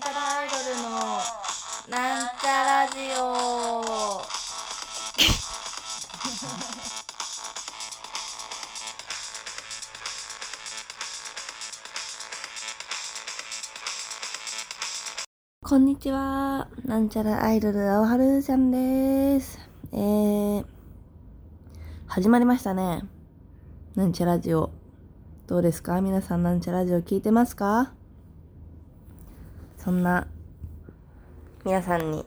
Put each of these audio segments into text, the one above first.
なんちゃらアイドルのなんちゃラジオ こんにちは。なんちゃらアイドル、青春ちゃんです。えー、始まりましたね。なんちゃラジオ。どうですか？皆さんなんちゃラジオ聞いてますか？そんな、皆さんに、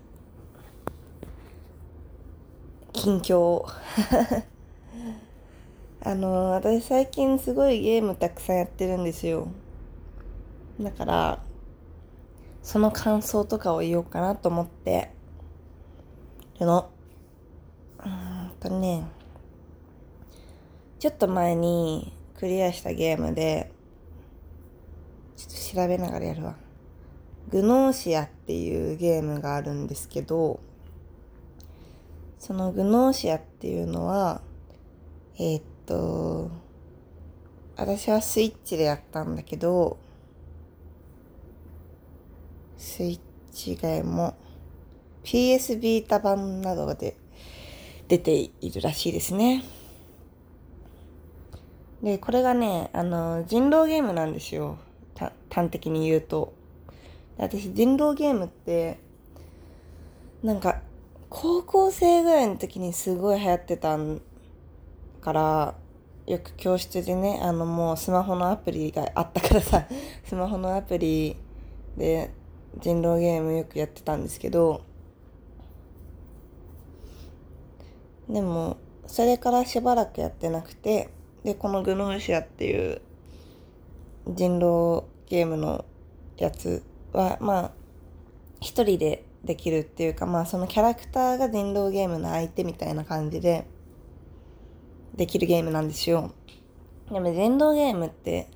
近況を あの、私最近すごいゲームたくさんやってるんですよ。だから、その感想とかを言おうかなと思って、るの。うんとね、ちょっと前にクリアしたゲームで、ちょっと調べながらやるわ。グノーシアっていうゲームがあるんですけど、そのグノーシアっていうのは、えーっと、私はスイッチでやったんだけど、スイッチ外も PS ビータ版などで出ているらしいですね。で、これがね、あの、人狼ゲームなんですよ。端的に言うと。私、人狼ゲームって、なんか、高校生ぐらいの時にすごい流行ってたから、よく教室でね、あのもうスマホのアプリがあったからさ、スマホのアプリで人狼ゲームよくやってたんですけど、でも、それからしばらくやってなくて、で、このグノーシアっていう人狼ゲームのやつは、まあ、一人でできるっていうか、まあそのキャラクターが人狼ゲームの相手みたいな感じでできるゲームなんですよ。でも人狼ゲームって、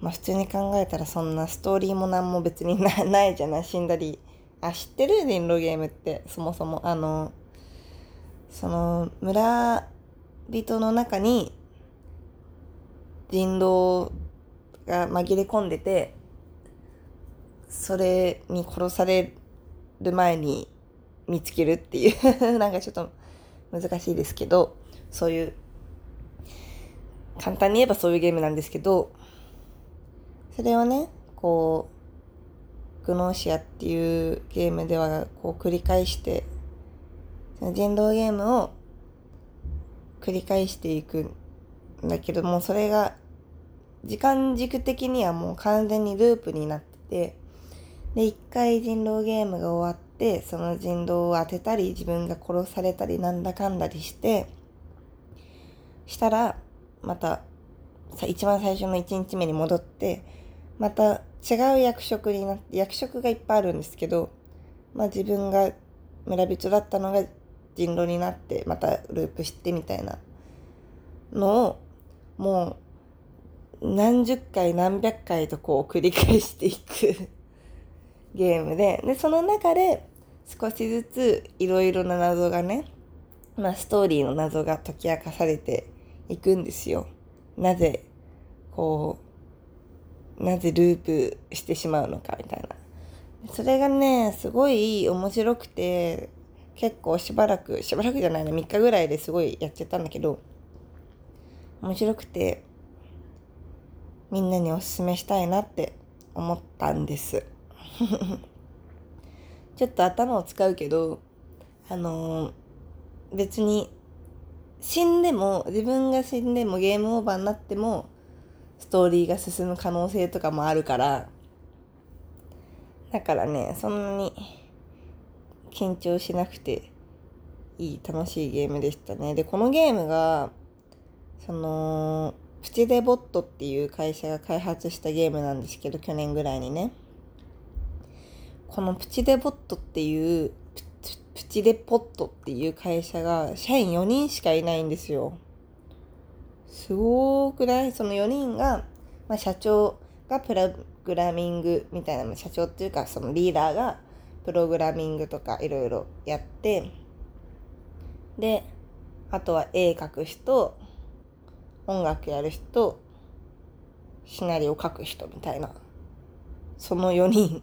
まあ普通に考えたらそんなストーリーも何も別にないじゃない？死んだり。あ、知ってる？人狼ゲームって、そもそも。あの、その村人の中に人狼が紛れ込んでて、それに殺される前に見つけるっていう なんかちょっと難しいですけど、そういう、簡単に言えばそういうゲームなんですけど、それをね、こう、グノーシアっていうゲームではこう繰り返して、その人狼ゲームを繰り返していくんだけども、それが時間軸的にはもう完全にループになってて、で、一回人狼ゲームが終わって、その人狼を当てたり、自分が殺されたり、なんだかんだりして、したら、また、一番最初の1日目に戻って、また違う役職になって、役職がいっぱいあるんですけど、まあ自分が村人だったのが人狼になって、またループしてみたいなのを、もう、何十回何百回とこう繰り返していく。ゲームで、で、その中で少しずついろいろな謎がね、まあストーリーの謎が解き明かされていくんですよ。なぜ、こう、なぜループしてしまうのかみたいな。それがね、すごい面白くて、結構しばらく、しばらくじゃないな、3日ぐらいですごいやっちゃったんだけど、面白くて、みんなにおすすめしたいなって思ったんです。ちょっと頭を使うけど、あのー別に死んでも、自分が死んでもゲームオーバーになっても、ストーリーが進む可能性とかもあるから、だからね、そんなに緊張しなくていい楽しいゲームでしたね。で、このゲームが、その、プチデボットっていう会社が開発したゲームなんですけど、去年ぐらいにね。このプチデボットっていう、プチデポットっていう会社が社員4人しかいないんですよ。すごくない？その4人が、まあ、社長がプログラミングみたいな、社長っていうかそのリーダーがプログラミングとかいろいろやって、で、あとは絵描く人、音楽やる人、シナリオ書く人みたいな。その4人、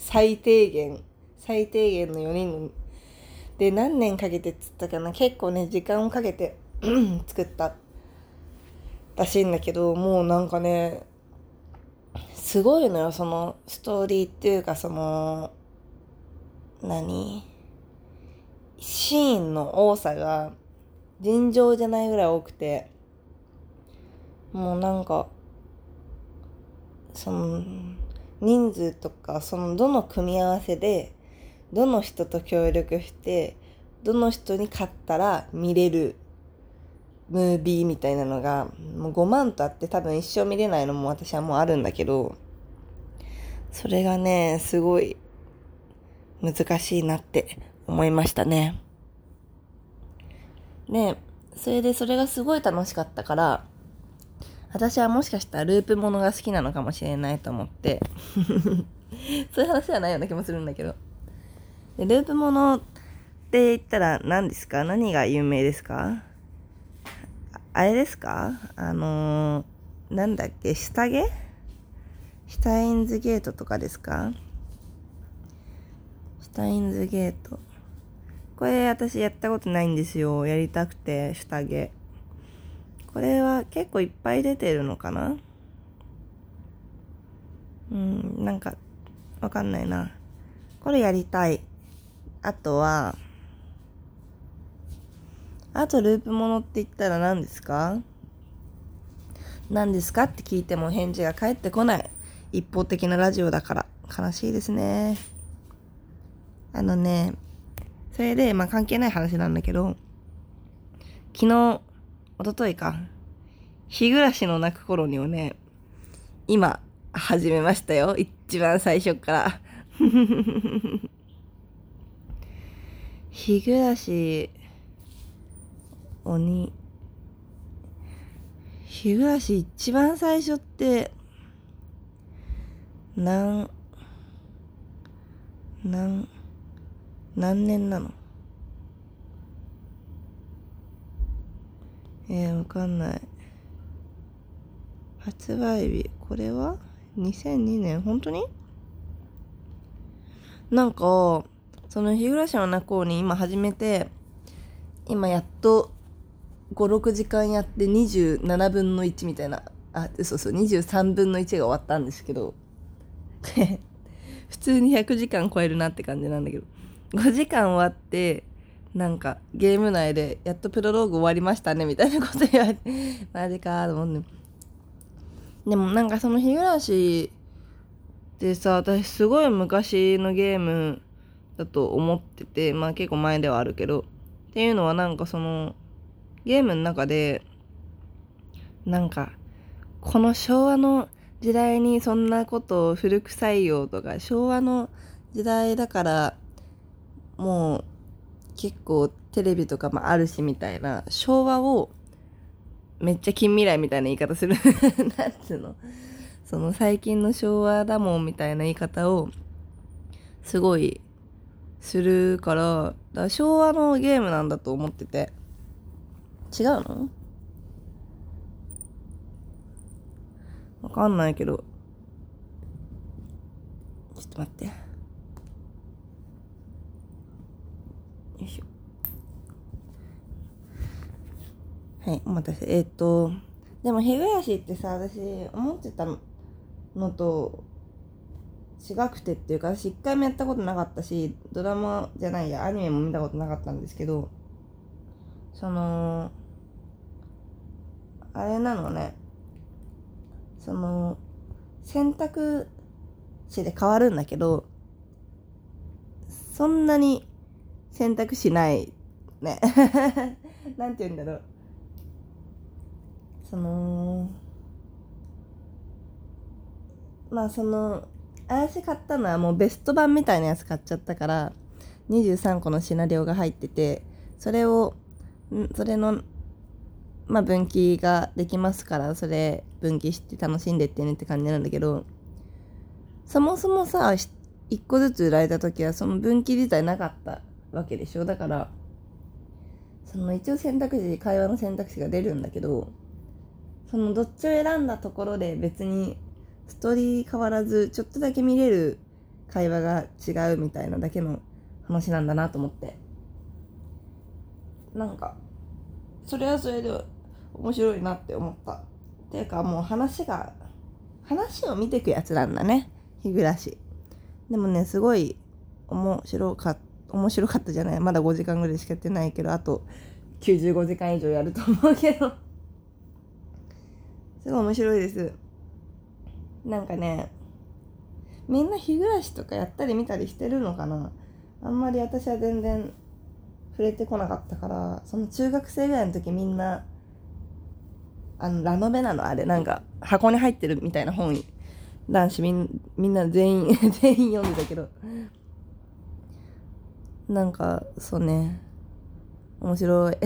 最低限最低限の4人ので何年かけてっつったかな。結構ね時間をかけて 作ったらしいんだけどもうなんかねすごいのよ。そのストーリーっていうかその何？シーンの多さが尋常じゃないぐらい多くて。もうなんかその人数とかそのどの組み合わせでどの人と協力してどの人に勝ったら見れるムービーみたいなのがもう5万とあって多分一生見れないのも私はもうあるんだけどそれがねすごい難しいなって思いましたね。で、それでそれがすごい楽しかったから、私はもしかしたらループものが好きなのかもしれないと思って そういう話ではないような気もするんだけど。でループものって言ったら何ですか？何が有名ですか？あれですか？あのー、なんだっけ？下着？シュタインズゲートとかですか？シュタインズゲート。これ私やったことないんですよ。やりたくて、下着。これは結構いっぱい出てるのかな？うん、なんか、わかんないな。これやりたい。あとは、あとループものって言ったら何ですか？何ですか？って聞いても返事が返ってこない。一方的なラジオだから。悲しいですね。あのね、それで、まあ関係ない話なんだけど、昨日、おとといか、日暮らしの泣く頃にをね、今、始めましたよ。一番最初から。日暮らし、鬼、日暮らし一番最初って、なん、なん、何年なの？えー、わかんない。発売日、これは ?2002 年本当に？なんか、その日暮らしの中子に今始めて、今やっと5、6時間やって27分の1みたいな、あ、そうそう、23分の1が終わったんですけど、普通に100時間超えるなって感じなんだけど。5時間終わってなんかゲーム内でやっとプロローグ終わりましたねみたいなこと言われてマジかと思って。でもなんかその日暮らしってさ私すごい昔のゲームだと思っててまあ結構前ではあるけどっていうのはなんかそのゲームの中でなんかこの昭和の時代にそんなことを古臭いよとか昭和の時代だからもう結構テレビとかもあるしみたいな昭和をめっちゃ近未来みたいな言い方する。なんつうの？その最近の昭和だもんみたいな言い方をすごいするからだから昭和のゲームなんだと思ってて。違うの？わかんないけど。ちょっと待って。よいしょ。はい、お待たせ。えっ、ー、と、でも、日暮らしってさ、私、思ってたのと違くてっていうか、私一回もやったことなかったし、ドラマじゃないや、アニメも見たことなかったんですけど、その、あれなのね、その、選択肢で変わるんだけど、そんなに選択肢ないね。なんて言うんだろう。そのまあその私買ったのはもうベスト版みたいなやつ買っちゃったから23個のシナリオが入っててそれをそれのまあ分岐ができますからそれ分岐して楽しんでってねって感じなんだけどそもそもさ1個ずつ売られた時はその分岐自体なかった。わけでしょ。だからその一応選択肢会話の選択肢が出るんだけどそのどっちを選んだところで別にストーリー変わらずちょっとだけ見れる会話が違うみたいなだけの話なんだなと思って。なんかそれはそれで面白いなって思った。っていうかもう話が話を見てくやつなんだね。日暮らし。でもねすごい面白かった。面白かったじゃない？まだ5時間ぐらいしかやってないけどあと95時間以上やると思うけど。すごい面白いです。なんかねみんな日暮らしとかやったり見たりしてるのかな？あんまり私は全然触れてこなかったからその中学生ぐらいの時みんなあのラノベなのあれ。なんか箱に入ってるみたいな本男子みんみんな全員 全員読んでたけど。なんかそうね。面白い。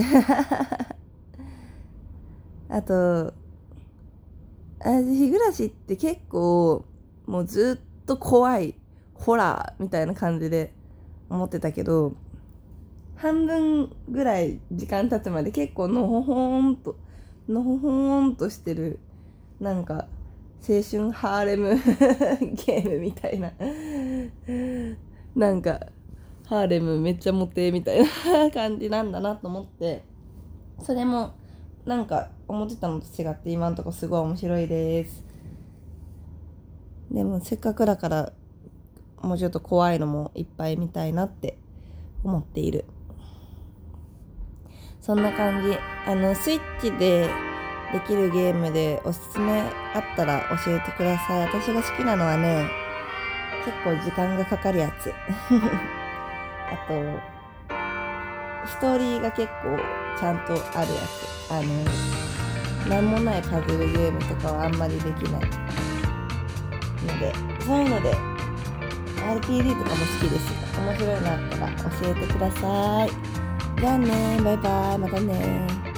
あとあ日暮らしって結構もうずっと怖いホラーみたいな感じで思ってたけど半分ぐらい時間経つまで結構のほほんとのほほんとしてるなんか青春ハーレム ゲームみたいな。なんかハーレムめっちゃモテみたいな感じなんだなと思って。それもなんか思ってたのと違って今のとこすごい面白いです。でもせっかくだからもうちょっと怖いのもいっぱい見たいなって思っている。そんな感じ。あのスイッチでできるゲームでおすすめあったら教えてください。私が好きなのはね結構時間がかかるやつ。あとストーリーが結構ちゃんとあるやつ。あのなんもないパズルゲームとかはあんまりできないのでそういうので RPG とかも好きです。面白いのあったら教えてください。じゃあねバイバイ。またね。